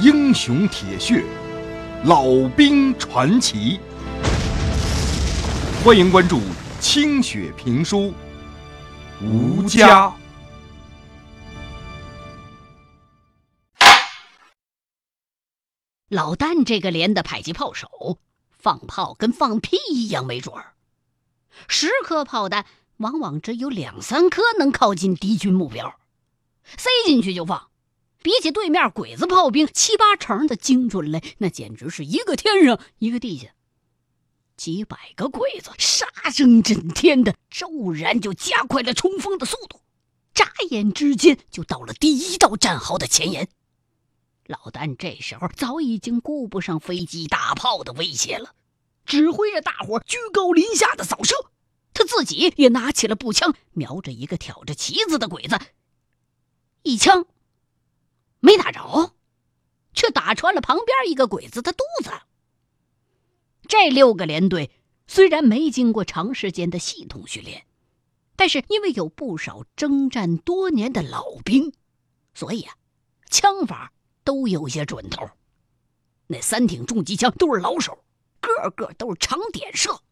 英雄铁血，老兵传奇。欢迎关注清雪评书，吴家。老旦这个连的迫击炮手，放炮跟放屁一样没准儿。十颗炮弹，往往只有两三颗能靠近敌军目标，塞进去就放。比起对面鬼子炮兵七八成的精准来，那简直是一个天上一个地下。几百个鬼子杀声震天的，骤然就加快了冲锋的速度，眨眼之间就到了第一道战壕的前沿。老旦这时候早已经顾不上飞机大炮的威胁了，指挥着大伙居高临下的扫射。他自己也拿起了步枪，瞄着一个挑着旗子的鬼子，一枪没打着，却打穿了旁边一个鬼子的肚子。这六个连队虽然没经过长时间的系统训练，但是因为有不少征战多年的老兵，所以啊，枪法。都有些准头，那三挺重机枪都是老手，个个都是长点射。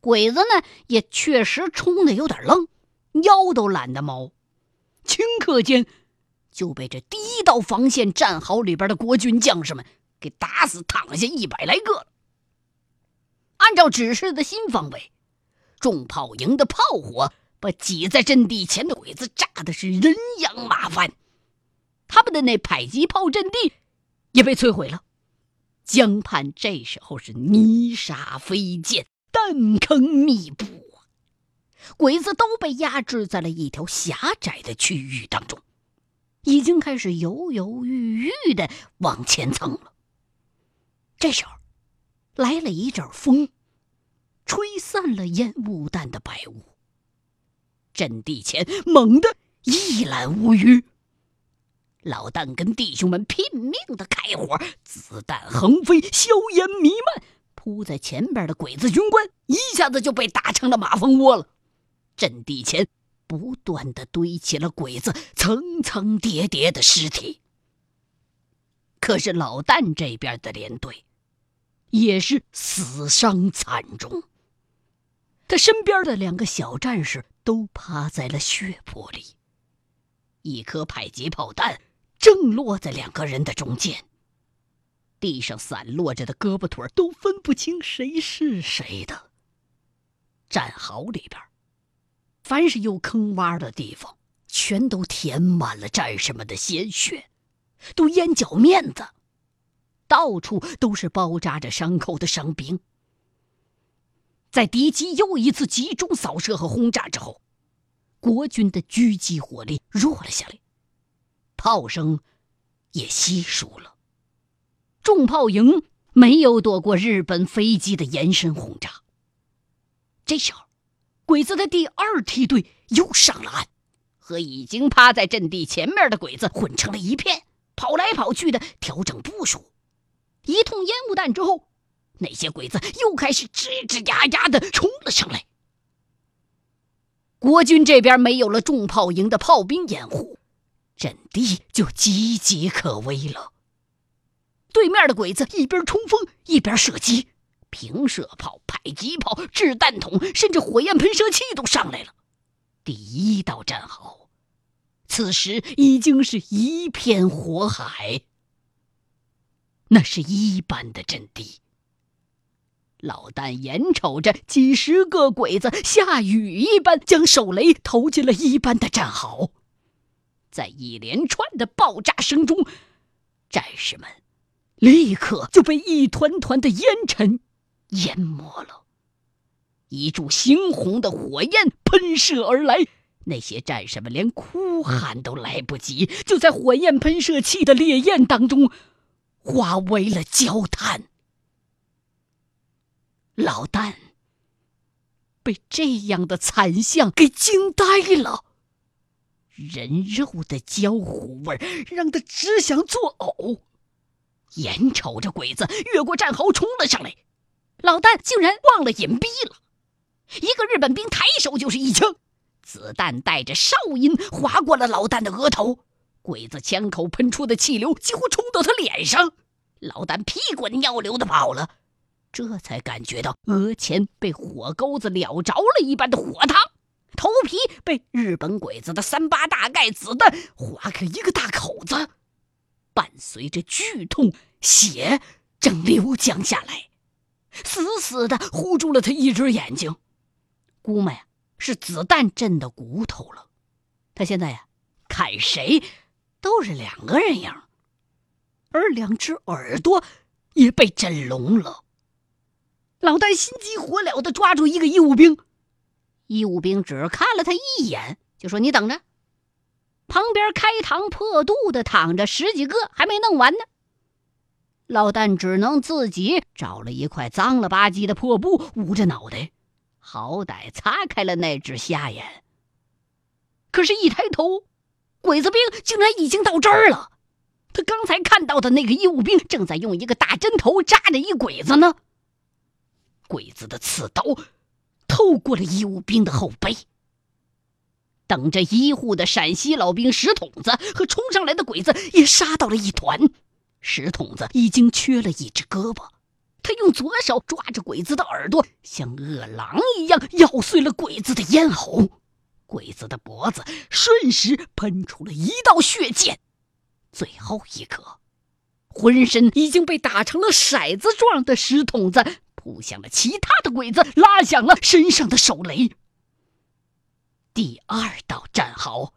鬼子呢也确实冲的有点愣，腰都懒得猫，顷刻间就被这第一道防线战壕里边的国军将士们给打死躺下一百来个了。按照指示的新方位，重炮营的炮火把挤在阵地前的鬼子炸的是人仰马翻。他们的那迫击炮阵地也被摧毁了，江畔这时候是泥沙飞溅，弹坑密布啊！鬼子都被压制在了一条狭窄的区域当中，已经开始犹犹豫豫的往前蹭了。这时候，来了一阵风，吹散了烟雾弹的白雾，阵地前猛地一览无余。老旦跟弟兄们拼命的开火，子弹横飞，硝烟弥漫。扑在前边的鬼子军官一下子就被打成了马蜂窝了。阵地前不断的堆起了鬼子层层叠叠的尸体。可是老旦这边的连队也是死伤惨重，他身边的两个小战士都趴在了血泊里，一颗迫击炮弹。正落在两个人的中间，地上散落着的胳膊腿都分不清谁是谁的。战壕里边，凡是有坑洼的地方，全都填满了战士们的鲜血，都淹脚面子，到处都是包扎着伤口的伤兵。在敌机又一次集中扫射和轰炸之后，国军的狙击火力弱了下来。炮声也稀疏了，重炮营没有躲过日本飞机的延伸轰炸。这时候，鬼子的第二梯队又上了岸，和已经趴在阵地前面的鬼子混成了一片，跑来跑去的调整部署。一通烟雾弹之后，那些鬼子又开始吱吱呀呀的冲了上来。国军这边没有了重炮营的炮兵掩护。阵地就岌岌可危了。对面的鬼子一边冲锋一边射击，平射炮、迫击炮、掷弹筒，甚至火焰喷射器都上来了。第一道战壕，此时已经是一片火海。那是一般的阵地。老旦眼瞅着几十个鬼子下雨一般将手雷投进了一般的战壕。在一连串的爆炸声中，战士们立刻就被一团团的烟尘淹没了。一柱猩红的火焰喷射而来，那些战士们连哭喊都来不及，就在火焰喷射器的烈焰当中化为了焦炭。老旦被这样的惨象给惊呆了。人肉的焦糊味让他只想作呕，眼瞅着鬼子越过战壕冲了上来，老旦竟然忘了隐蔽了。一个日本兵抬手就是一枪，子弹带着哨音划过了老旦的额头，鬼子枪口喷出的气流几乎冲到他脸上，老旦屁滚尿流的跑了，这才感觉到额前被火钩子燎着了一般的火烫，头皮被日本鬼子的三八大盖子弹划开一个大口子，伴随着剧痛，血正流浆下来，死死的糊住了他一只眼睛，估摸呀是子弹震的骨头了，他现在呀看谁。都是两个人影，而两只耳朵也被震聋了。老戴心急火燎的抓住一个义务兵，义务兵只看了他一眼，就说：“你等着。”旁边开膛破肚的躺着十几个，还没弄完呢。老旦只能自己找了一块脏了吧唧的破布捂着脑袋，好歹擦开了那只瞎眼。可是，一抬头。鬼子兵竟然已经到这儿了，他刚才看到的那个医务兵正在用一个大针头扎着一鬼子呢。鬼子的刺刀透过了医务兵的后背。等着医护的陕西老兵石筒子和冲上来的鬼子也杀到了一团。石筒子已经缺了一只胳膊，他用左手抓着鬼子的耳朵，像饿狼一样咬碎了鬼子的咽喉。鬼子的脖子瞬时喷出了一道血溅，最后一刻，浑身已经被打成了骰子状的石筒子扑向了其他的鬼子，拉响了身上的手雷。第二道战壕，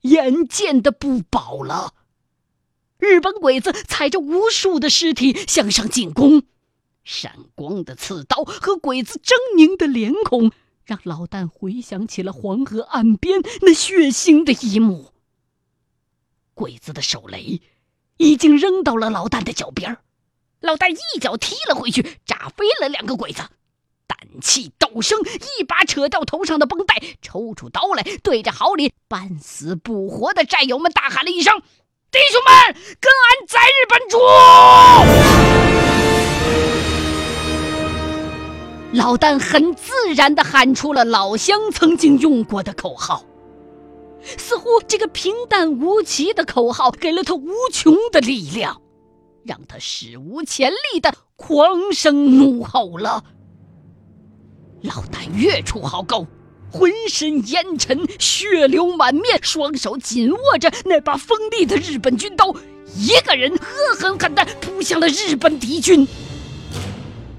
眼见的不保了，日本鬼子踩着无数的尸体向上进攻，闪光的刺刀和鬼子狰狞的脸孔。让老旦回想起了黄河岸边那血腥的一幕。鬼子的手雷已经扔到了老旦的脚边老旦一脚踢了回去，炸飞了两个鬼子，胆气陡升，一把扯掉头上的绷带，抽出刀来，对着壕里半死不活的战友们大喊了一声：“弟兄们，跟俺在日本住！”老旦很自然地喊出了老乡曾经用过的口号，似乎这个平淡无奇的口号给了他无穷的力量，让他史无前例的狂声怒吼了。老旦跃出壕沟，浑身烟尘，血流满面，双手紧握着那把锋利的日本军刀，一个人恶狠狠地扑向了日本敌军。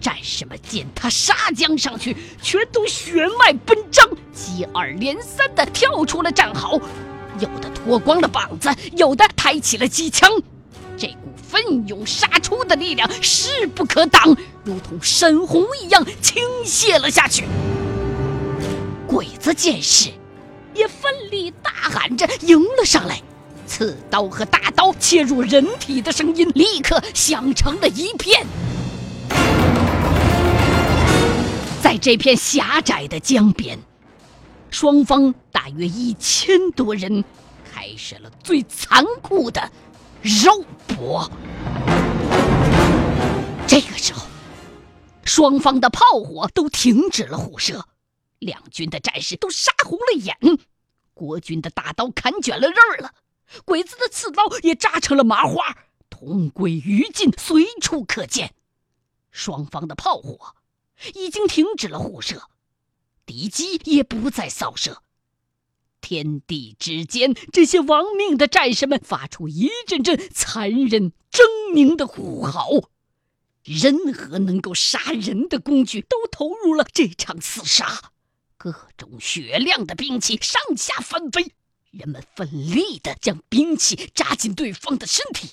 战士们见他杀将上去，全都血脉奔张，接二连三地跳出了战壕，有的脱光了膀子，有的抬起了机枪。这股奋勇杀出的力量势不可挡，如同山洪一样倾泻了下去。鬼子见势，也奋力大喊着迎了上来，刺刀和大刀切入人体的声音立刻响成了一片。在这片狭窄的江边，双方大约一千多人开始了最残酷的肉搏。这个时候，双方的炮火都停止了互射，两军的战士都杀红了眼。国军的大刀砍卷了刃了，鬼子的刺刀也扎成了麻花，同归于尽，随处可见。双方的炮火。已经停止了互射，敌机也不再扫射。天地之间，这些亡命的战士们发出一阵阵残忍狰狞的呼号。任何能够杀人的工具都投入了这场厮杀，各种雪亮的兵器上下翻飞，人们奋力地将兵器扎进对方的身体。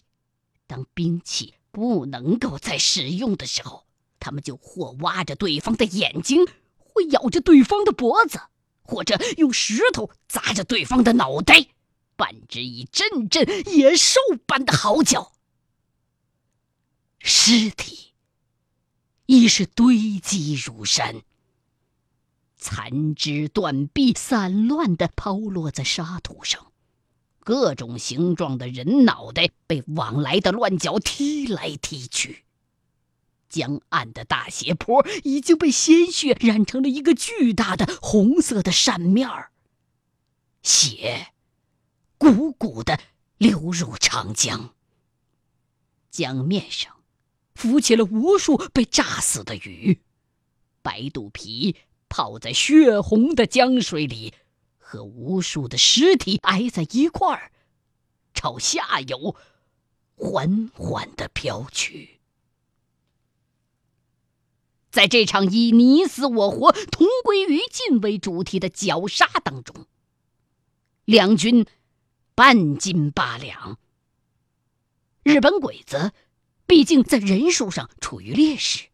当兵器不能够再使用的时候，他们就或挖着对方的眼睛，或咬着对方的脖子，或者用石头砸着对方的脑袋，伴之以阵阵野兽般的嚎叫。尸体已是堆积如山，残肢断臂散乱地抛落在沙土上，各种形状的人脑袋被往来的乱脚踢来踢去。江岸的大斜坡已经被鲜血染成了一个巨大的红色的扇面儿，血鼓鼓的流入长江。江面上浮起了无数被炸死的鱼，白肚皮泡在血红的江水里，和无数的尸体挨在一块儿，朝下游缓缓的飘去。在这场以你死我活、同归于尽为主题的绞杀当中，两军半斤八两。日本鬼子毕竟在人数上处于劣势，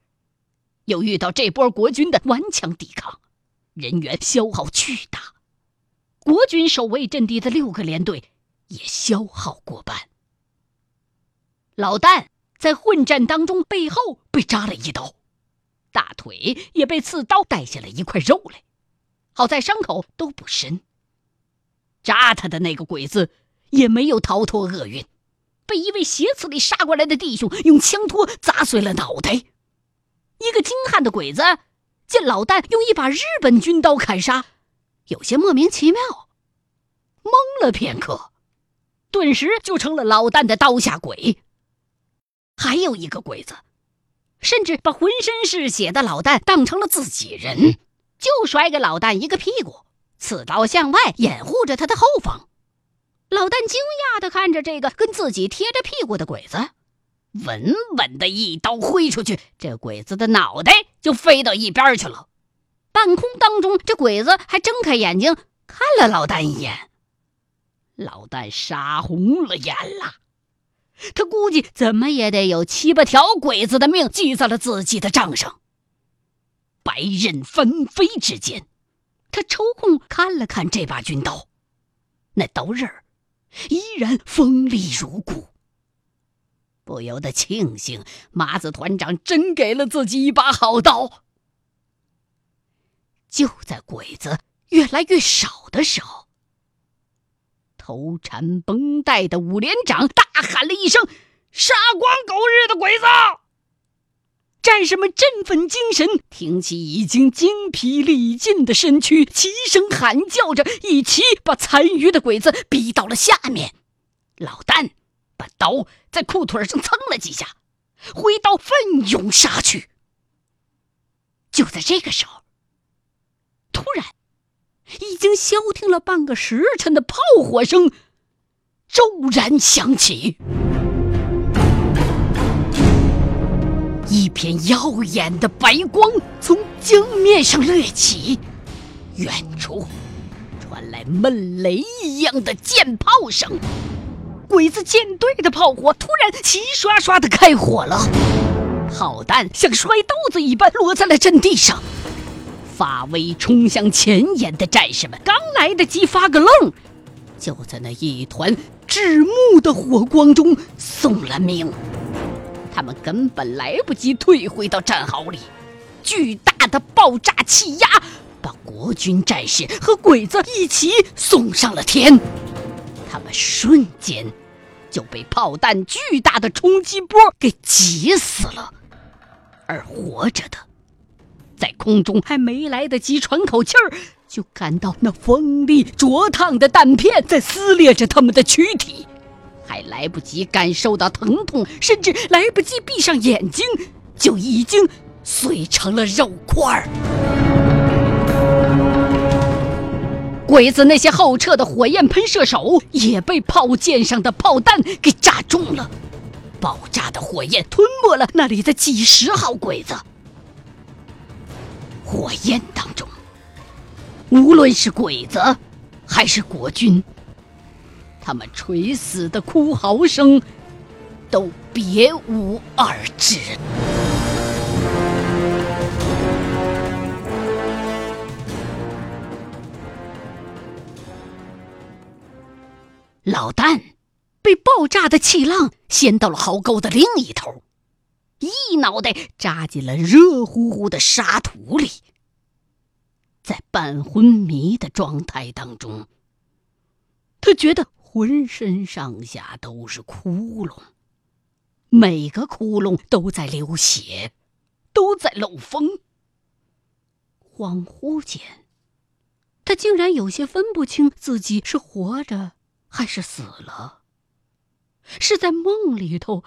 又遇到这波国军的顽强抵抗，人员消耗巨大。国军守卫阵地的六个连队也消耗过半。老旦在混战当中背后被扎了一刀，大腿也被刺刀带下了一块肉来，好在伤口都不深。扎他的那个鬼子也没有逃脱厄运。被一位斜刺里杀过来的弟兄用枪托砸碎了脑袋。一个精悍的鬼子见老旦用一把日本军刀砍杀，有些莫名其妙，懵了片刻，顿时就成了老旦的刀下鬼。还有一个鬼子，甚至把浑身是血的老旦当成了自己人，就甩给老旦一个屁股，刺刀向外掩护着他的后方。老旦惊讶的看着这个跟自己贴着屁股的鬼子，稳稳的一刀挥出去，这鬼子的脑袋就飞到一边去了。半空当中，这鬼子还睁开眼睛看了老旦一眼。老旦杀红了眼了，他估计怎么也得有七八条鬼子的命记在了自己的账上。白刃翻飞之间，他抽空看了看这把军刀，那刀刃。依然锋利如骨，不由得庆幸麻子团长真给了自己一把好刀。就在鬼子越来越少的时候，头缠绷带的五连长大喊了一声：“杀光狗日的鬼子！”战士们振奋精神，挺起已经精疲力尽的身躯，齐声喊叫着，一起把残余的鬼子逼到了下面。老旦把刀在裤腿上蹭了几下，挥刀奋勇杀去。就在这个时候，突然，已经消停了半个时辰的炮火声骤然响起。一片耀眼的白光从江面上掠起，远处传来闷雷一样的箭炮声。鬼子舰队的炮火突然齐刷刷的开火了，炮弹像摔豆子一般落在了阵地上。发威冲向前沿的战士们刚来得及发个愣，就在那一团炙目的火光中送了命。他们根本来不及退回到战壕里，巨大的爆炸气压把国军战士和鬼子一起送上了天。他们瞬间就被炮弹巨大的冲击波给挤死了，而活着的，在空中还没来得及喘口气儿，就感到那锋利灼烫的弹片在撕裂着他们的躯体。还来不及感受到疼痛，甚至来不及闭上眼睛，就已经碎成了肉块儿。鬼子那些后撤的火焰喷射手也被炮舰上的炮弹给炸中了，爆炸的火焰吞没了那里的几十号鬼子。火焰当中，无论是鬼子还是国军。他们垂死的哭嚎声，都别无二致。老旦被爆炸的气浪掀到了壕沟的另一头，一脑袋扎进了热乎乎的沙土里，在半昏迷的状态当中，他觉得。浑身上下都是窟窿，每个窟窿都在流血，都在漏风。恍惚间，他竟然有些分不清自己是活着还是死了。是在梦里头，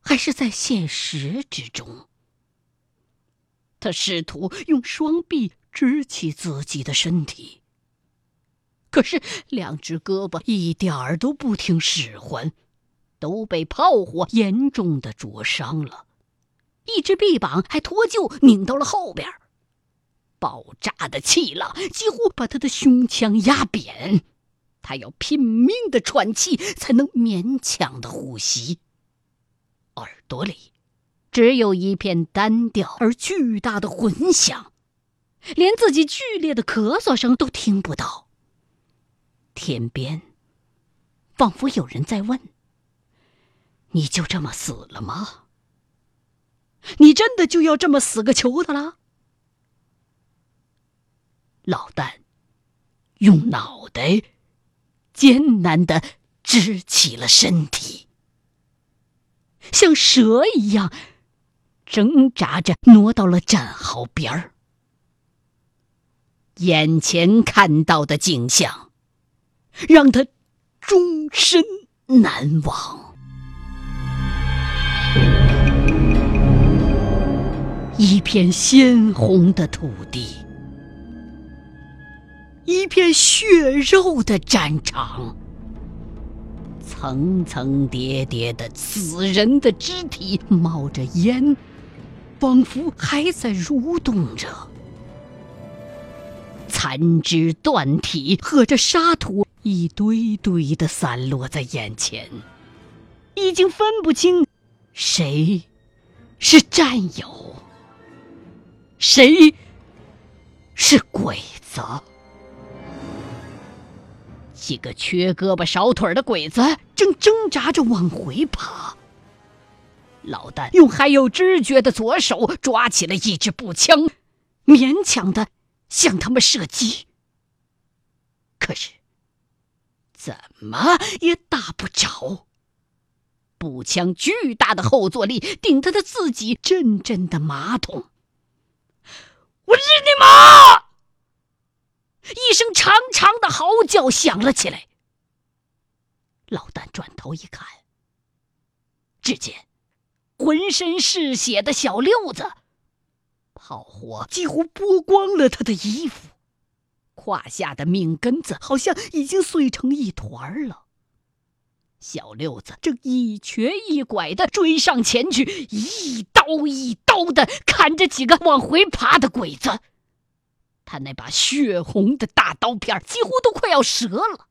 还是在现实之中？他试图用双臂支起自己的身体，可是两只胳膊一点儿都不听使唤，都被炮火严重的灼伤了。一只臂膀还脱臼，拧到了后边。爆炸的气浪几乎把他的胸腔压扁，他要拼命的喘气，才能勉强的呼吸。耳朵里只有一片单调而巨大的混响，连自己剧烈的咳嗽声都听不到。天边仿佛有人在问：“你就这么死了吗？你真的就要这么死个球的了？”老旦用脑袋艰难的支起了身体，像蛇一样挣扎着挪到了战壕边儿。眼前看到的景象让他终身难忘：一片鲜红的土地。一片血肉的战场，层层叠叠的死人的肢体冒着烟，仿佛还在蠕动着。残肢断体和着沙土一堆堆的散落在眼前，已经分不清谁是战友，谁是鬼子。几个缺胳膊少腿的鬼子正挣扎着往回爬。老旦用还有知觉的左手抓起了一支步枪，勉强的向他们射击。可是，怎么也打不着。步枪巨大的后坐力顶得他自己阵阵的马桶。我日你妈！一声长长的嚎叫响了起来。老旦转头一看，只见浑身是血的小六子，炮火几乎剥光了他的衣服，胯下的命根子好像已经碎成一团了。小六子正一瘸一拐的追上前去，一刀一刀的砍着几个往回爬的鬼子。他那把血红的大刀片几乎都快要折了。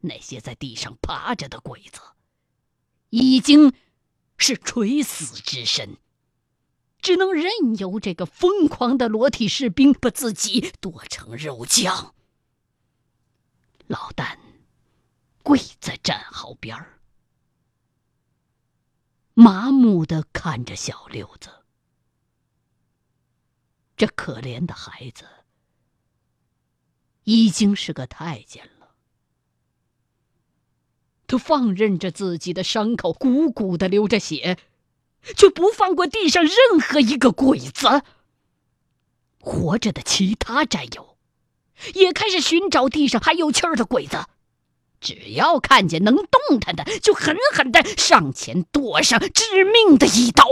那些在地上爬着的鬼子，已经是垂死之身，只能任由这个疯狂的裸体士兵把自己剁成肉酱。老旦跪在战壕边儿，麻木的看着小六子。这可怜的孩子已经是个太监了，他放任着自己的伤口鼓鼓的流着血，却不放过地上任何一个鬼子。活着的其他战友也开始寻找地上还有气儿的鬼子，只要看见能动弹的，就狠狠的上前剁上致命的一刀。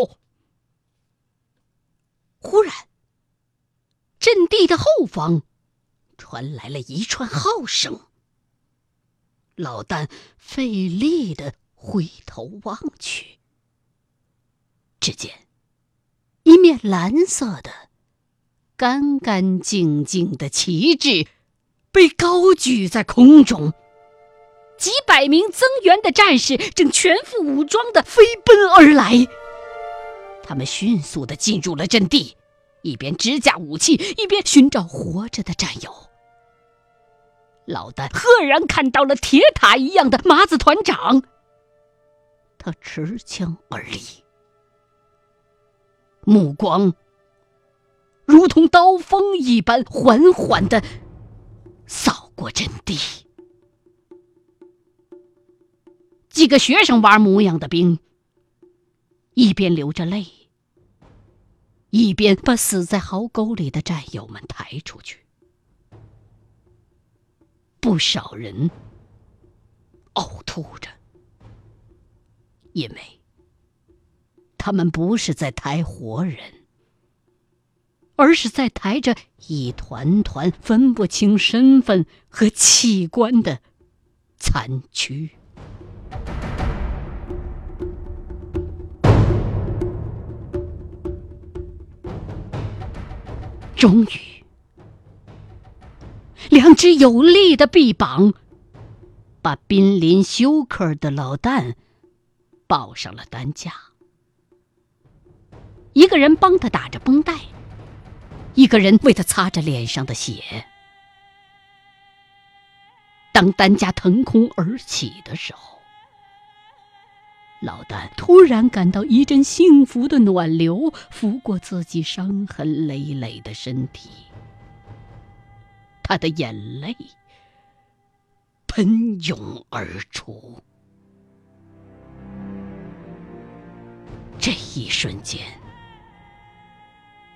忽然。阵地的后方，传来了一串号声。老旦费力的回头望去，只见一面蓝色的、干干净净的旗帜被高举在空中，几百名增援的战士正全副武装的飞奔而来。他们迅速的进入了阵地。一边支架武器，一边寻找活着的战友。老丹赫然看到了铁塔一样的麻子团长，他持枪而立，目光如同刀锋一般缓缓的扫过阵地。几个学生娃模样的兵，一边流着泪。一边把死在壕沟里的战友们抬出去，不少人呕吐着，因为他们不是在抬活人，而是在抬着一团团分不清身份和器官的残躯。终于，两只有力的臂膀把濒临休克的老旦抱上了担架。一个人帮他打着绷带，一个人为他擦着脸上的血。当担架腾空而起的时候，老旦突然感到一阵幸福的暖流拂过自己伤痕累累的身体，他的眼泪喷涌而出。这一瞬间，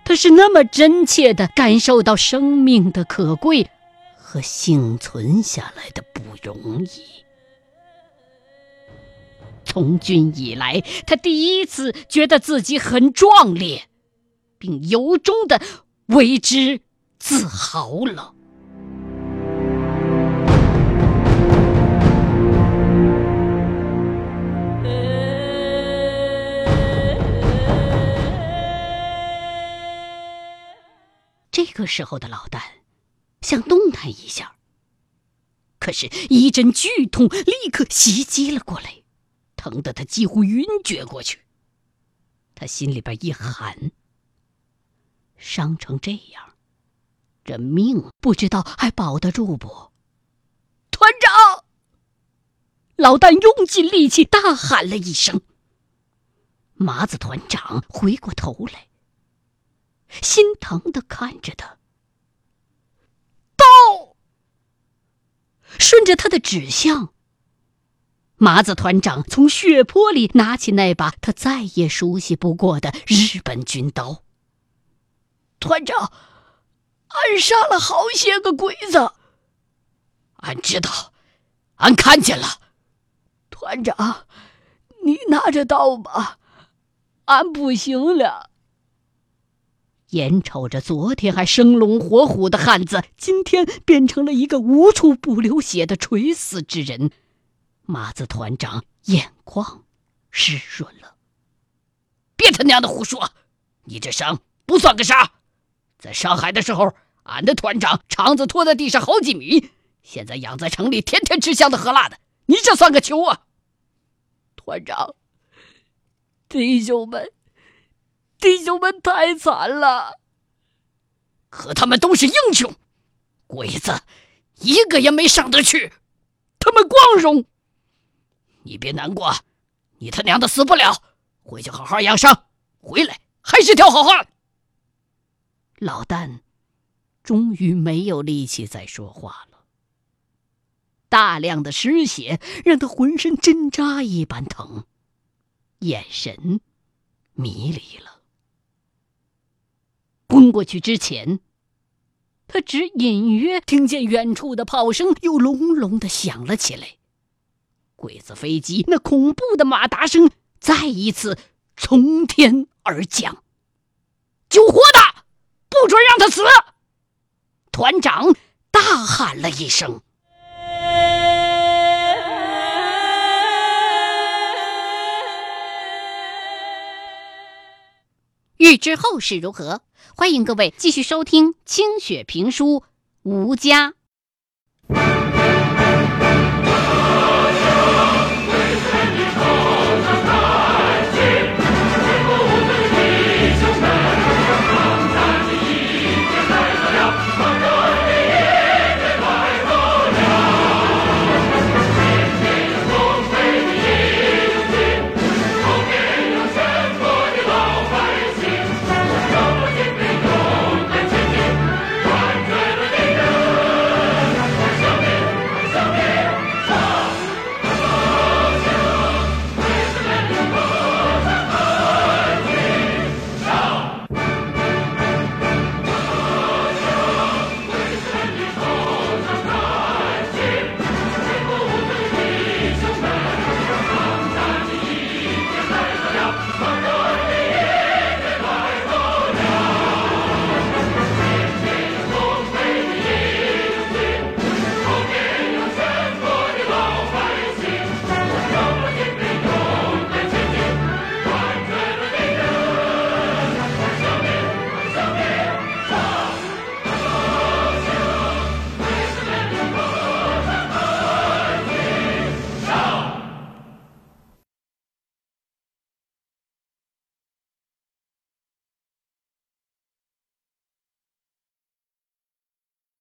他是那么真切的感受到生命的可贵和幸存下来的不容易。从军以来，他第一次觉得自己很壮烈，并由衷的为之自豪了。这个时候的老旦想动弹一下，可是，一阵剧痛立刻袭击了过来。疼得他几乎晕厥过去。他心里边一寒，伤成这样，这命不知道还保得住不？团长，老旦用尽力气大喊了一声。麻子团长回过头来，心疼的看着他。刀，顺着他的指向。麻子团长从血泊里拿起那把他再也熟悉不过的日本军刀。团长，俺杀了好些个鬼子。俺知道，俺看见了。团长，你拿着刀吧，俺不行了。眼瞅着昨天还生龙活虎的汉子，今天变成了一个无处不流血的垂死之人。麻子团长眼眶湿润了。别他娘的胡说！你这伤不算个啥。在上海的时候，俺的团长肠子拖在地上好几米，现在养在城里，天天吃香的喝辣的。你这算个球啊！团长，弟兄们，弟兄们太惨了。可他们都是英雄，鬼子一个也没上得去，他们光荣。你别难过，你他娘的死不了，回去好好养伤，回来还是条好汉。老旦终于没有力气再说话了，大量的失血让他浑身针扎一般疼，眼神迷离了。昏过去之前，他只隐约听见远处的炮声又隆隆的响了起来。鬼子飞机那恐怖的马达声再一次从天而降，救活的，不准让他死！团长大喊了一声。欲知后事如何，欢迎各位继续收听清雪评书《吴家》。